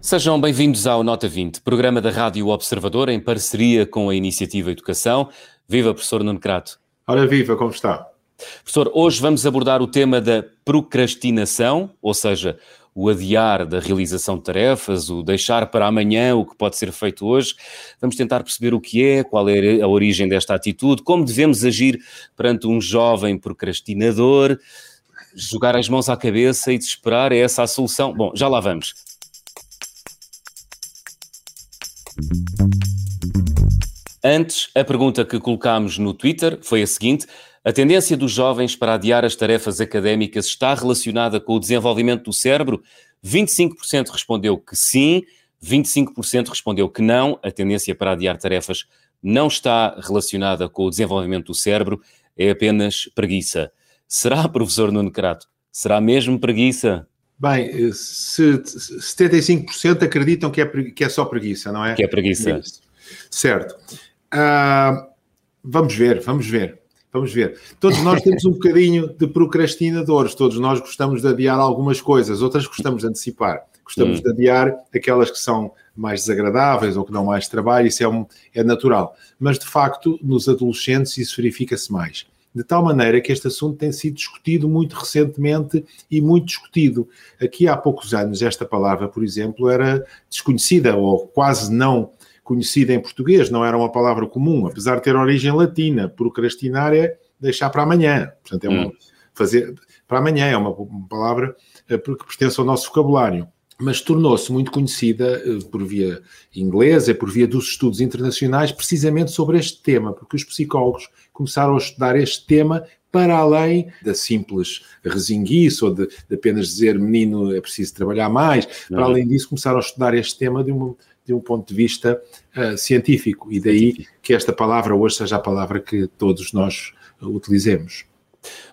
Sejam bem-vindos ao Nota 20, programa da Rádio Observador em parceria com a Iniciativa Educação. Viva, professor Nuno Crato. Ora, viva, como está? Professor, hoje vamos abordar o tema da procrastinação, ou seja, o adiar da realização de tarefas, o deixar para amanhã o que pode ser feito hoje. Vamos tentar perceber o que é, qual é a origem desta atitude, como devemos agir perante um jovem procrastinador. Jogar as mãos à cabeça e desesperar é essa a solução? Bom, já lá vamos. Antes, a pergunta que colocámos no Twitter foi a seguinte: a tendência dos jovens para adiar as tarefas académicas está relacionada com o desenvolvimento do cérebro? 25% respondeu que sim, 25% respondeu que não. A tendência para adiar tarefas não está relacionada com o desenvolvimento do cérebro, é apenas preguiça. Será, professor Nuno Crato? Será mesmo preguiça? Bem, se 75% acreditam que é, que é só preguiça, não é? Que é preguiça. Certo. Uh, vamos ver, vamos ver. Vamos ver. Todos nós temos um bocadinho de procrastinadores, todos nós gostamos de adiar algumas coisas, outras gostamos de antecipar. Gostamos hum. de adiar aquelas que são mais desagradáveis ou que dão mais trabalho, isso é, um, é natural. Mas, de facto, nos adolescentes isso verifica-se mais de tal maneira que este assunto tem sido discutido muito recentemente e muito discutido. Aqui há poucos anos, esta palavra, por exemplo, era desconhecida ou quase não conhecida em português, não era uma palavra comum, apesar de ter origem latina. Procrastinar é deixar para amanhã. Portanto, é uma, hum. fazer para amanhã, é uma, uma palavra eh, que pertence ao nosso vocabulário mas tornou-se muito conhecida eh, por via inglesa por via dos estudos internacionais, precisamente sobre este tema, porque os psicólogos começaram a estudar este tema para além da simples resinguice ou de, de apenas dizer menino é preciso trabalhar mais, para além disso começaram a estudar este tema de um, de um ponto de vista uh, científico e daí que esta palavra hoje seja a palavra que todos nós utilizemos.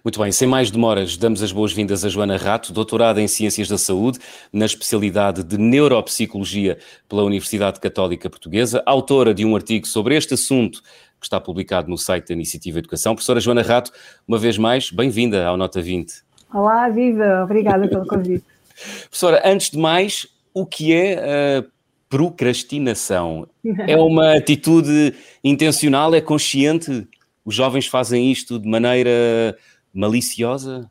Muito bem, sem mais demoras, damos as boas-vindas a Joana Rato, doutorada em Ciências da Saúde, na especialidade de Neuropsicologia pela Universidade Católica Portuguesa, autora de um artigo sobre este assunto que está publicado no site da Iniciativa Educação. Professora Joana Rato, uma vez mais, bem-vinda ao Nota 20. Olá, viva, obrigada pelo convite. Professora, antes de mais, o que é a procrastinação? É uma atitude intencional, é consciente? Os jovens fazem isto de maneira maliciosa?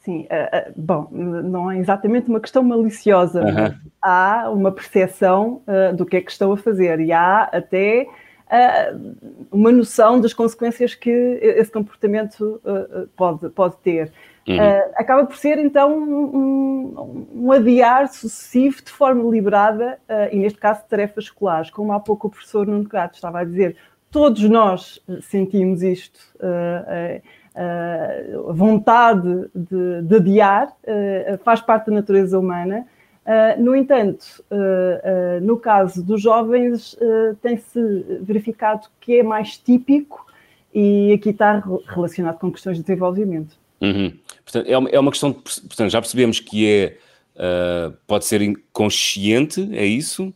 Sim, uh, uh, bom, não é exatamente uma questão maliciosa, uhum. há uma percepção uh, do que é que estão a fazer e há até uma noção das consequências que esse comportamento pode, pode ter. Uhum. acaba por ser então um, um, adiar sucessivo de forma deliberada, e neste caso de tarefas escolares, como há pouco o professor Nuno Crato estava a dizer, todos nós sentimos isto, uh, uh, a vontade de, de adiar, uh, faz parte da natureza humana. no entanto, no caso dos jovens, tem-se verificado que é mais típico e aqui está relacionado com questões de desenvolvimento. Uhum. Portanto, é uma, é uma questão, de, portanto, já percebemos que é, pode ser inconsciente, é isso?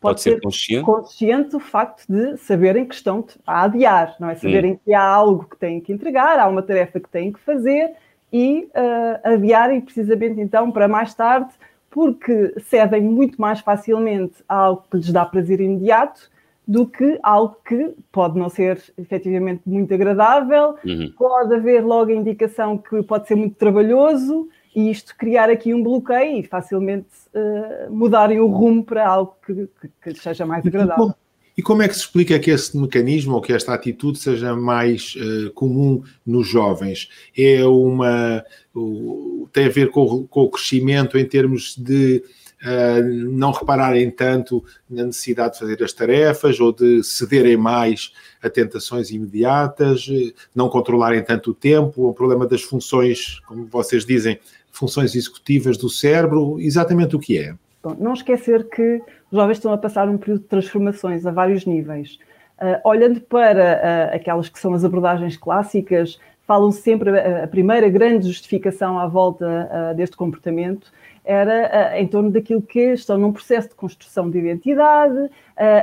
Pode, pode ser, ser consciente? consciente o facto de saberem que estão a adiar, não é? Saberem hum. que há algo que têm que entregar, há uma tarefa que têm que fazer e uh, adiarem precisamente então para mais tarde, porque cedem muito mais facilmente a algo que lhes dá prazer imediato do que algo que pode não ser efetivamente muito agradável, uhum. pode haver logo a indicação que pode ser muito trabalhoso e isto criar aqui um bloqueio e facilmente uh, mudarem o rumo para algo que, que, que seja mais agradável. E como, e como, é que se explica que esse mecanismo ou que esta atitude seja mais uh, comum nos jovens? É uma. Uh, tem a ver com, com, o crescimento em termos de. Uh, não repararem tanto na necessidade de fazer as tarefas ou de cederem mais a tentações imediatas, não controlarem tanto o tempo, o problema das funções, como vocês dizem, funções executivas do cérebro, exatamente o que é? Bom, não esquecer que os jovens estão a passar um período de transformações a vários níveis. Uh, olhando para uh, aquelas que são as abordagens clássicas, falam sempre, a, a primeira grande justificação à volta uh, deste comportamento era uh, em torno daquilo que estão num processo de construção de identidade, uh,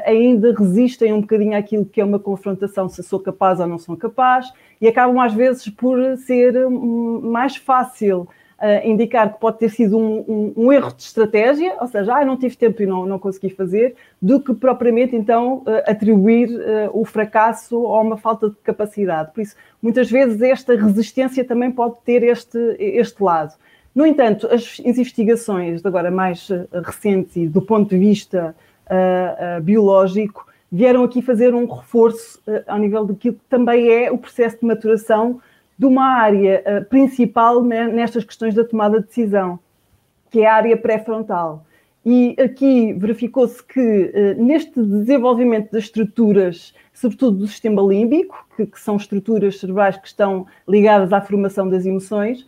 ainda resistem um bocadinho àquilo que é uma confrontação se sou capaz ou não sou capaz, e acabam às vezes por ser um, mais fácil uh, indicar que pode ter sido um, um, um, erro de estratégia, ou seja, ah, não tive tempo e não, não consegui fazer, do que propriamente então atribuir o fracasso a uma falta de capacidade. Por isso, muitas vezes esta resistência também pode ter este, este lado. No entanto, as investigações agora mais recentes e do ponto de vista biológico vieram aqui fazer um reforço ao nível daquilo que também é o processo de maturação de uma área uh, principal nestas questões da tomada de decisão, que é a área pré-frontal. E aqui verificou-se que uh, neste desenvolvimento das estruturas, sobretudo do sistema límbico, que, que, são estruturas cerebrais que estão ligadas à formação das emoções, uh,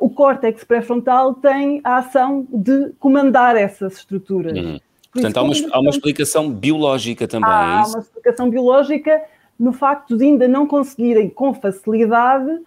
o córtex pré-frontal tem a ação de comandar essas estruturas. Uhum. Portanto, há uma, há uma, explicação biológica também, há, é? Há uma explicação biológica no facto de ainda não conseguirem com facilidade uh,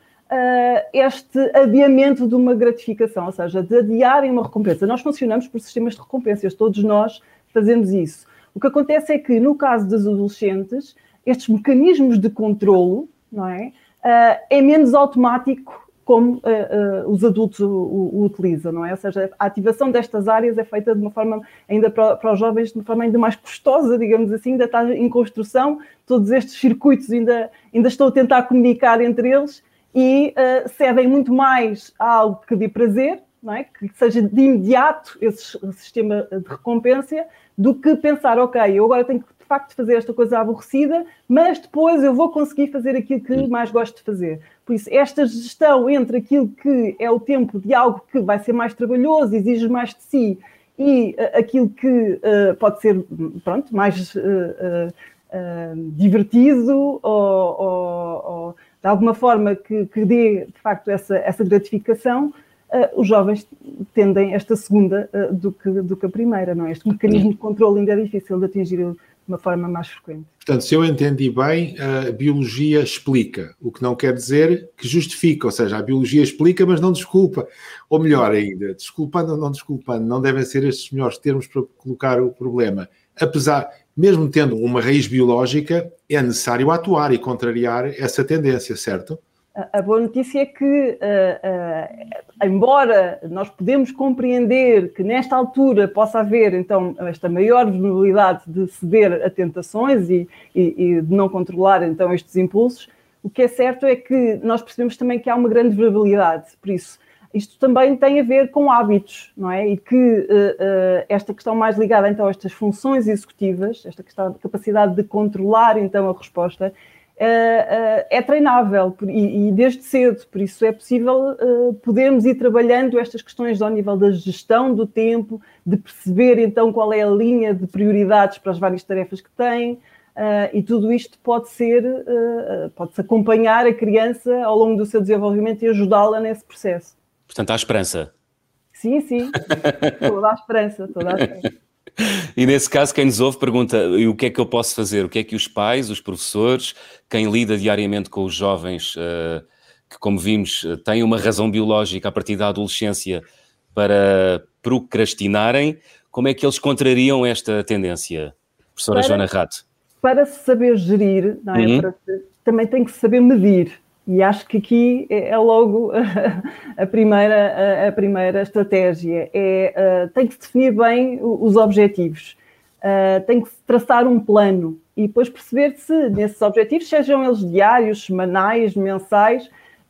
este adiamento de uma gratificação, ou seja, de adiarem uma recompensa. Nós funcionamos por sistemas de recompensas, todos nós fazemos isso. O que acontece é que, no caso dos adolescentes, estes mecanismos de controlo não é, uh, é menos automático como uh, uh, os adultos o, o, utilizam, não é? Ou seja, a ativação destas áreas é feita de uma forma, ainda para, para, os jovens, de uma forma ainda mais custosa, digamos assim, ainda está em construção, todos estes circuitos ainda, ainda estão a tentar comunicar entre eles e uh, cedem muito mais a algo que dê prazer, não é? que seja de imediato esse sistema de recompensa, do que pensar, ok, eu agora tenho que de facto fazer esta coisa aborrecida, mas depois eu vou conseguir fazer aquilo que mais gosto de fazer. Por isso, esta gestão entre aquilo que é o tempo de algo que vai ser mais trabalhoso, exige mais de si, e uh, aquilo que uh, pode ser, pronto, mais uh, divertido ou, ou, ou, de alguma forma que, que dê, de facto, essa, essa gratificação, os jovens tendem esta segunda do, que, do que a primeira, não é? Este mecanismo de controle ainda é difícil de atingir uma forma mais frequente. Portanto, se eu entendi bem, a biologia explica, o que não quer dizer que justifica, ou seja, a biologia explica, mas não desculpa. Ou melhor ainda, desculpando ou não desculpando, não devem ser estes melhores termos para colocar o problema. Apesar, mesmo tendo uma raiz biológica, é necessário atuar e contrariar essa tendência, certo? A boa notícia é que, uh, uh, embora nós podemos compreender que nesta altura possa haver então esta maior vulnerabilidade de ceder a tentações e, e, e, de não controlar então estes impulsos, o que é certo é que nós percebemos também que há uma grande vulnerabilidade. Por isso, isto também tem a ver com hábitos, não é? E que uh, esta questão mais ligada então a estas funções executivas, esta questão de capacidade de controlar então a resposta, é, é treinável e, desde cedo, por isso é possível uh, podermos ir trabalhando estas questões ao nível da gestão do tempo, de perceber então qual é a linha de prioridades para as várias tarefas que tem, uh, e tudo isto pode ser, uh, pode-se acompanhar a criança ao longo do seu desenvolvimento e ajudá-la nesse processo. Portanto, há esperança. Sim, sim, toda a esperança, toda a esperança. E nesse caso, quem nos ouve pergunta: e o que é que eu posso fazer? O que é que os pais, os professores, quem lida diariamente com os jovens, uh, que, como vimos, têm uma razão biológica a partir da adolescência para procrastinarem, como é que eles contrariam esta tendência, professora para, Joana Rato? Para se saber gerir, é? uhum. para, também tem que saber medir. E acho que aqui é, é logo a primeira, a primeira estratégia. É, uh, tem que se definir bem os objetivos, uh, tem que se traçar um plano e depois perceber se nesses objetivos, sejam eles diários, semanais, mensais,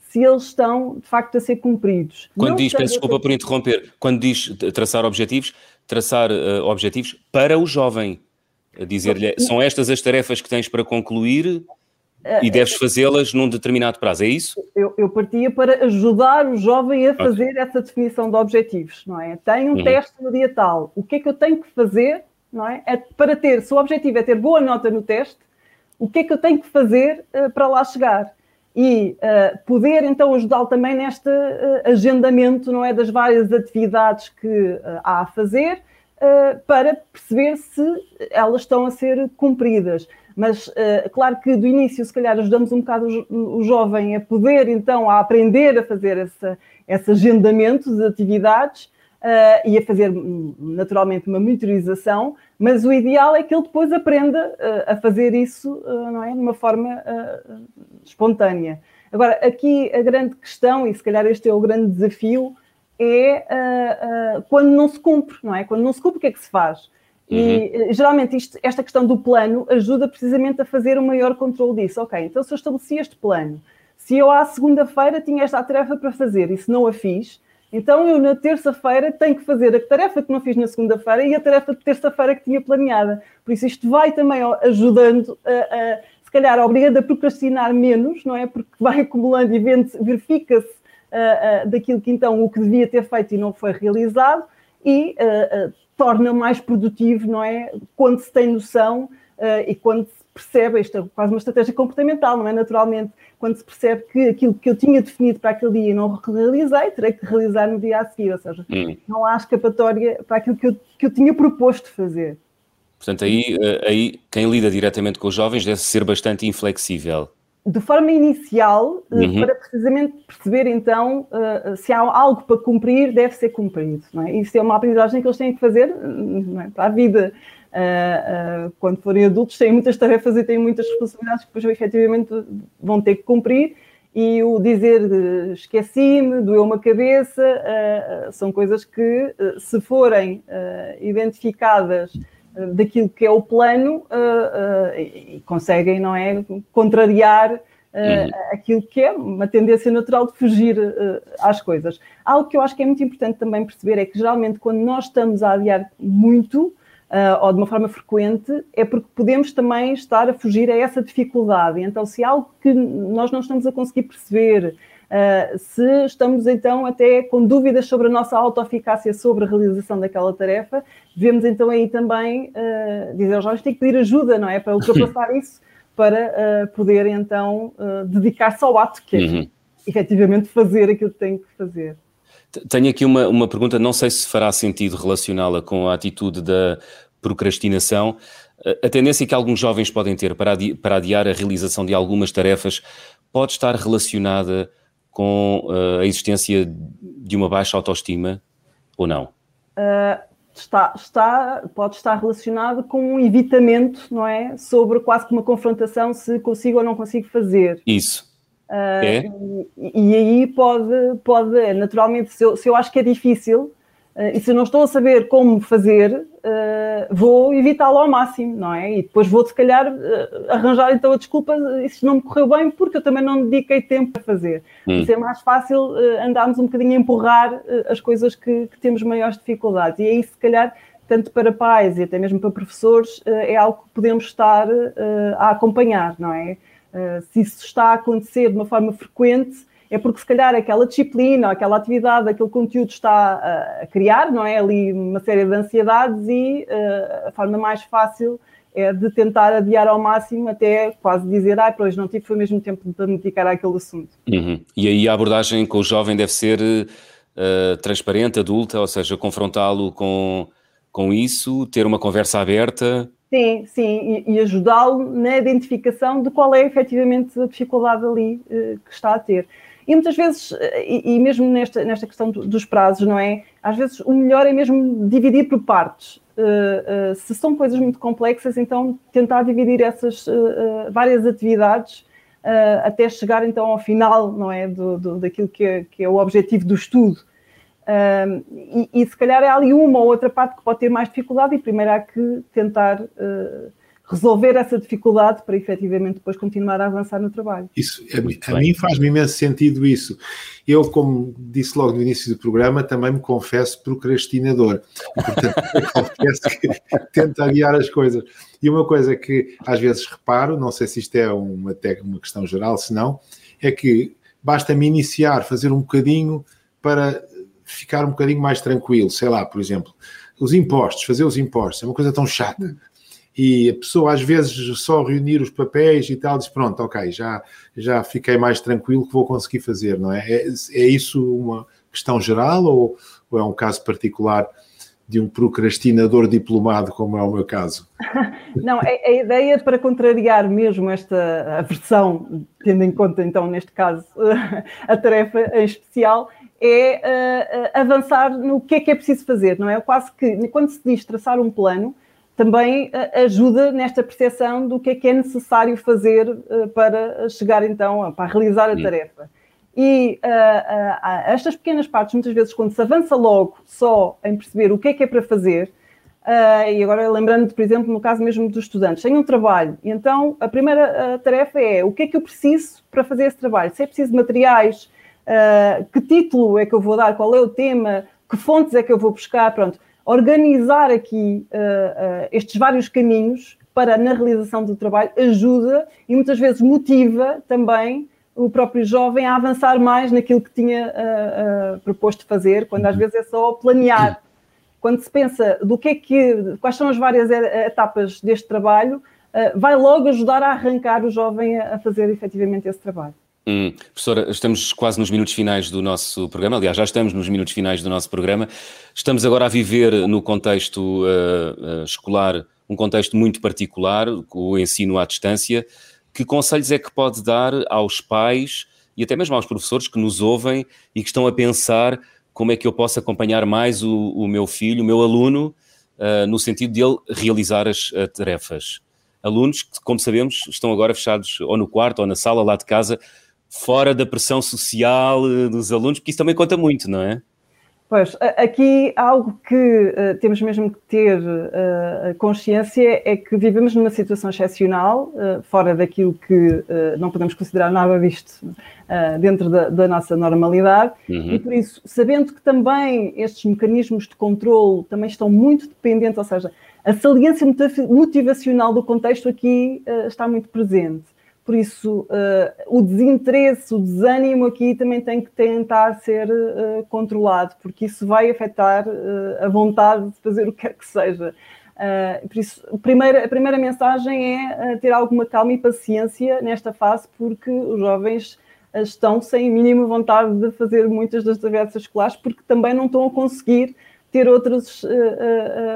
se eles estão de facto a ser cumpridos. Quando Não diz, peço desculpa por interromper, quando diz traçar objetivos, traçar uh, objetivos para o jovem, dizer-lhe são estas as tarefas que tens para concluir e deves fazê-las num determinado prazo, é isso? Eu, eu, partia para ajudar o jovem a fazer okay. essa definição de objetivos, não é? Tem um uhum. teste no dia tal, o que é que eu tenho que fazer, não é? é? Para ter, se o objetivo é ter boa nota no teste, o que é que eu tenho que fazer uh, para lá chegar? E uh, poder então ajudá-lo também neste uh, agendamento, não é? Das várias atividades que há a fazer, para perceber se elas estão a ser cumpridas mas uh, claro que do início, se calhar, ajudamos um bocado o, jovem a poder, então, a aprender a fazer essa, esse agendamento de atividades, uh, e a fazer naturalmente uma monitorização, mas o ideal é que ele depois aprenda uh, a fazer isso não é? de uma forma espontânea. Agora, aqui a grande questão, e se calhar este é o grande desafio, é quando não se cumpre, não é? Quando não se cumpre, o que é que se faz? Uhum. E geralmente isto, esta questão do plano ajuda precisamente a fazer um maior controle disso. Ok, então se eu estabeleci este plano, se eu à segunda-feira tinha esta tarefa para fazer e se não a fiz, então eu na terça-feira tenho que fazer a tarefa que não fiz na segunda-feira e a tarefa de terça-feira que tinha planeada. Por isso isto vai também ajudando a, a se calhar obrigando a procrastinar menos, não é? Porque vai acumulando e verifica-se uh, uh, daquilo que então o que devia ter feito e não foi realizado e uh, torna mais produtivo, não é? Quando se tem noção e quando se percebe, isto é quase uma estratégia comportamental, não é? Naturalmente, quando se percebe que aquilo que eu tinha definido para aquele dia e não realizei, terei que realizar no dia a seguir, ou seja, hum. não há escapatória para aquilo que eu, que eu tinha proposto fazer. Portanto, aí, eh, aí quem lida diretamente com os jovens deve ser bastante inflexível. De forma inicial, eh, uhum. para precisamente perceber então eh, se há algo para cumprir, deve ser cumprido. Não é? Isso é uma aprendizagem que eles têm que fazer é? para a vida uh, quando forem adultos, têm muitas tarefas e têm muitas responsabilidades que depois efetivamente vão ter que cumprir. E o dizer esqueci-me, doeu uma cabeça, são coisas que, se forem identificadas daquilo que é o plano, e conseguem, não é, contrariar Uh, aquilo que é uma tendência natural de fugir uh, às coisas. Algo que eu acho que é muito importante também perceber é que geralmente quando nós estamos a adiar muito, uh, ou de uma forma frequente, é porque podemos também estar a fugir a essa dificuldade. Então, se há algo que nós não estamos a conseguir perceber, uh, se estamos então até com dúvidas sobre a nossa autoeficácia sobre a realização daquela tarefa, devemos então aí também uh, dizer aos jovens que pedir ajuda, não é? Para ultrapassar isso, para poder então dedicar-se ao ato que é uhum. efetivamente fazer aquilo que tem que fazer. Tenho aqui uma, uma pergunta, não sei se fará sentido relacioná-la com a atitude da procrastinação. A tendência que alguns jovens podem ter para, adi para adiar a realização de algumas tarefas pode estar relacionada com uh, a existência de uma baixa autoestima ou não? Uh, está, está, pode estar relacionado com um evitamento, não é? Sobre quase que uma confrontação se consigo ou não consigo fazer. Isso. Uh, é? e, e, aí pode, pode naturalmente, se eu, se eu acho que é difícil e se não estou a saber como fazer, uh, vou evitá-lo ao máximo, não é? E depois vou, se calhar, arranjar então a desculpa, isso não me correu bem porque eu também não dediquei tempo para fazer. Hum. Isso é mais fácil andarmos um bocadinho a empurrar as coisas que, que, temos maiores dificuldades. E aí, se calhar, tanto para pais e até mesmo para professores, é algo que podemos estar a acompanhar, não é? Eh, se isso está a acontecer de uma forma frequente, é porque se calhar aquela disciplina, aquela atividade, aquele conteúdo está a criar, não é? Ali uma série de ansiedades e uh, a forma mais fácil é de tentar adiar ao máximo até quase dizer, ah, pois não tive foi mesmo tempo para me dedicar àquele assunto. Uhum. E aí a abordagem com o jovem deve ser uh, transparente, adulta, ou seja, confrontá-lo com, com isso, ter uma conversa aberta, Sim, sim, e, e ajudá-lo na identificação de qual é efetivamente a dificuldade ali uh, que está a ter. E muitas vezes, eh, e, e mesmo nesta, nesta questão dos prazos, não é? Às vezes o melhor é mesmo dividir por partes. Uh, uh, se são coisas muito complexas, então tentar dividir essas várias atividades até chegar então ao final, não é? Do, do, daquilo que é, que é o objetivo do estudo. Um, e, e, se calhar é ali uma ou outra parte que pode ter mais dificuldade e primeiro há que tentar uh, resolver essa dificuldade para efetivamente depois continuar a avançar no trabalho. Isso, a, a mim faz-me imenso sentido isso. Eu, como disse logo no início do programa, também me confesso procrastinador. Portanto, confesso que tento adiar as coisas. E uma coisa que às vezes reparo, não sei se isto é uma, uma questão geral, se não, é que basta-me iniciar, fazer um bocadinho para ficar um bocadinho mais tranquilo, sei lá, por exemplo, os impostos, fazer os impostos, é uma coisa tão chata. E a pessoa às vezes só reunir os papéis e tal, diz pronto, ok, já, já fiquei mais tranquilo que vou conseguir fazer, não é? É, é isso uma questão geral ou, ou é um caso particular de um procrastinador diplomado, como é o meu caso? Não, a, a ideia para contrariar mesmo esta aversão, tendo em conta então neste caso a tarefa em especial, é uh, avançar no que é que é preciso fazer, não é? Quase que, quando se diz traçar um plano, também uh, ajuda nesta percepção do que é que é necessário fazer uh, para chegar então, para realizar a tarefa. E estas pequenas partes, muitas vezes, quando se avança logo só em perceber o que é que é para fazer, Uh, e agora lembrando, por exemplo, no caso mesmo dos estudantes, têm um trabalho, e então a primeira uh, tarefa é o que é que eu preciso para fazer esse trabalho? Se é preciso materiais, uh, que título é que eu vou dar, qual é o tema, que fontes é que eu vou buscar, pronto. Organizar aqui estes vários caminhos para na realização do trabalho ajuda e muitas vezes motiva também o próprio jovem a avançar mais naquilo que tinha proposto fazer, quando às uhum. vezes é só planear quando se pensa do que é que, quais são as várias etapas deste trabalho, vai logo ajudar a arrancar o jovem a fazer efetivamente esse trabalho. Hum, professora, estamos quase nos minutos finais do nosso programa, aliás, já estamos nos minutos finais do nosso programa. Estamos agora a viver no contexto uh, uh, escolar, um contexto muito particular, o ensino à distância. Que conselhos é que pode dar aos pais e até mesmo aos professores que nos ouvem e que estão a pensar como é que eu posso acompanhar mais o, o meu filho, o meu aluno, uh, no sentido de ele realizar as uh, tarefas. Alunos que, como sabemos, estão agora fechados ou no quarto ou na sala lá de casa, fora da pressão social uh, dos alunos, porque isso também conta muito, não é? Pois, aqui algo que uh, temos mesmo que ter uh, consciência é que vivemos numa situação excepcional, uh, fora daquilo que não podemos considerar nada visto dentro da, da, nossa normalidade, uhum. e por isso, sabendo que também estes mecanismos de controle também estão muito dependentes, ou seja, a saliência motivacional do contexto aqui está muito presente. Por isso, uh, o desinteresse, o desânimo aqui também tem que tentar ser uh, controlado, porque isso vai afetar uh, a vontade de fazer o que quer que seja. por isso, a primeira, a primeira mensagem é ter alguma calma e paciência nesta fase, porque os jovens estão sem mínima vontade de fazer muitas das atividades escolares, porque também não estão a conseguir ter outras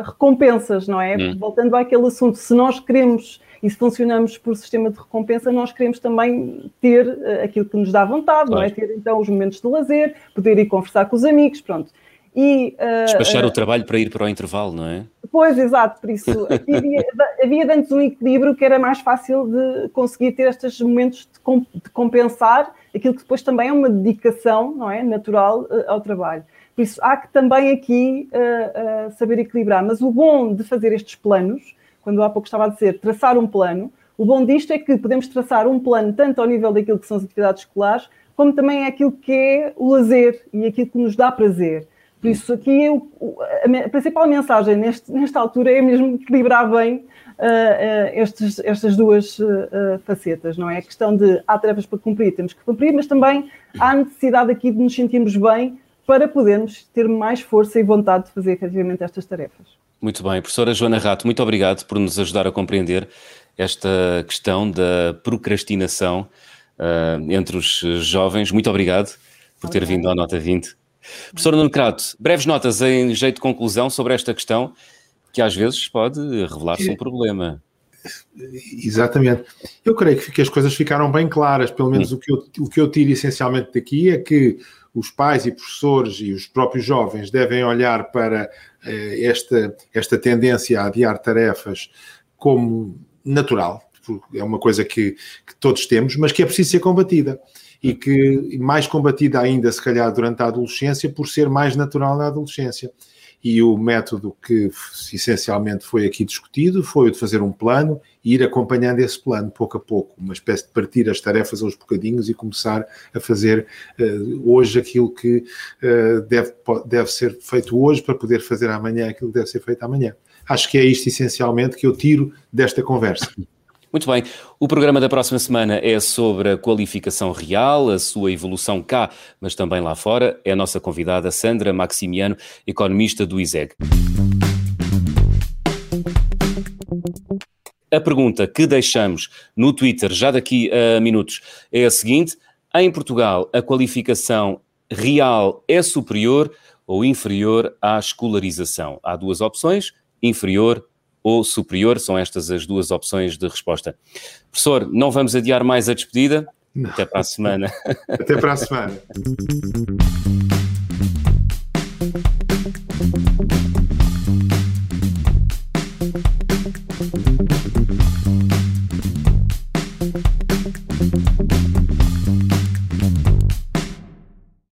recompensas, não é? Hum. Voltando àquele assunto, se nós queremos e se funcionamos por sistema de recompensa, nós queremos também ter uh, aquilo que nos dá vontade, claro. não é? Ter então os momentos de lazer, poder ir conversar com os amigos, pronto. E, uh, Despachar uh, o trabalho para ir para o intervalo, não é? Pois, exato, por isso havia, havia antes um equilíbrio que era mais fácil de conseguir ter estes momentos de, comp de compensar aquilo que depois também é uma dedicação, não é? Natural ao trabalho. Por isso há que também aqui saber equilibrar. Mas o bom de fazer estes planos quando há pouco estava a dizer, traçar um plano. O bom disto é que podemos traçar um plano tanto ao nível daquilo que são as atividades escolares, como também é aquilo que é o lazer e aquilo que nos dá prazer. Por isso, aqui eu, a principal mensagem neste, nesta altura é mesmo equilibrar bem uh, uh, estes, estas duas uh, facetas, não é? A questão de há tarefas para cumprir, temos que cumprir, mas também há necessidade aqui de nos sentirmos bem para podermos ter mais força e vontade de fazer efetivamente estas tarefas. Muito bem. Professora Joana Rato, muito obrigado por nos ajudar a compreender esta questão da procrastinação uh, entre os jovens. Muito obrigado por ter vindo à Nota 20. Professora Nuno Crato, breves notas em jeito de conclusão sobre esta questão, que às vezes pode revelar-se um problema. Exatamente. Eu creio que as coisas ficaram bem claras, pelo menos hum. o, que eu, o que eu tiro essencialmente daqui é que os pais e professores e os próprios jovens devem olhar para eh, esta, esta tendência a adiar tarefas como natural, é uma coisa que, que, todos temos, mas que é preciso ser combatida. E que mais combatida ainda, se calhar, durante a adolescência, por ser mais natural na adolescência e o método que essencialmente foi aqui discutido foi o de fazer um plano e ir acompanhando esse plano pouco a pouco, uma espécie de partir as tarefas aos bocadinhos e começar a fazer uh, hoje aquilo que uh, deve, deve ser feito hoje para poder fazer amanhã aquilo que deve ser feito amanhã. Acho que é isto essencialmente que eu tiro desta conversa. Muito bem. O programa da próxima semana é sobre a qualificação real, a sua evolução cá, mas também lá fora. É a nossa convidada Sandra Maximiano, economista do ISEG. A pergunta que deixamos no Twitter já daqui a minutos é a seguinte: em Portugal, a qualificação real é superior ou inferior à escolarização? Há duas opções: inferior ou superior? São estas as duas opções de resposta. Professor, não vamos adiar mais a despedida. Não. Até para a semana. Até para a semana.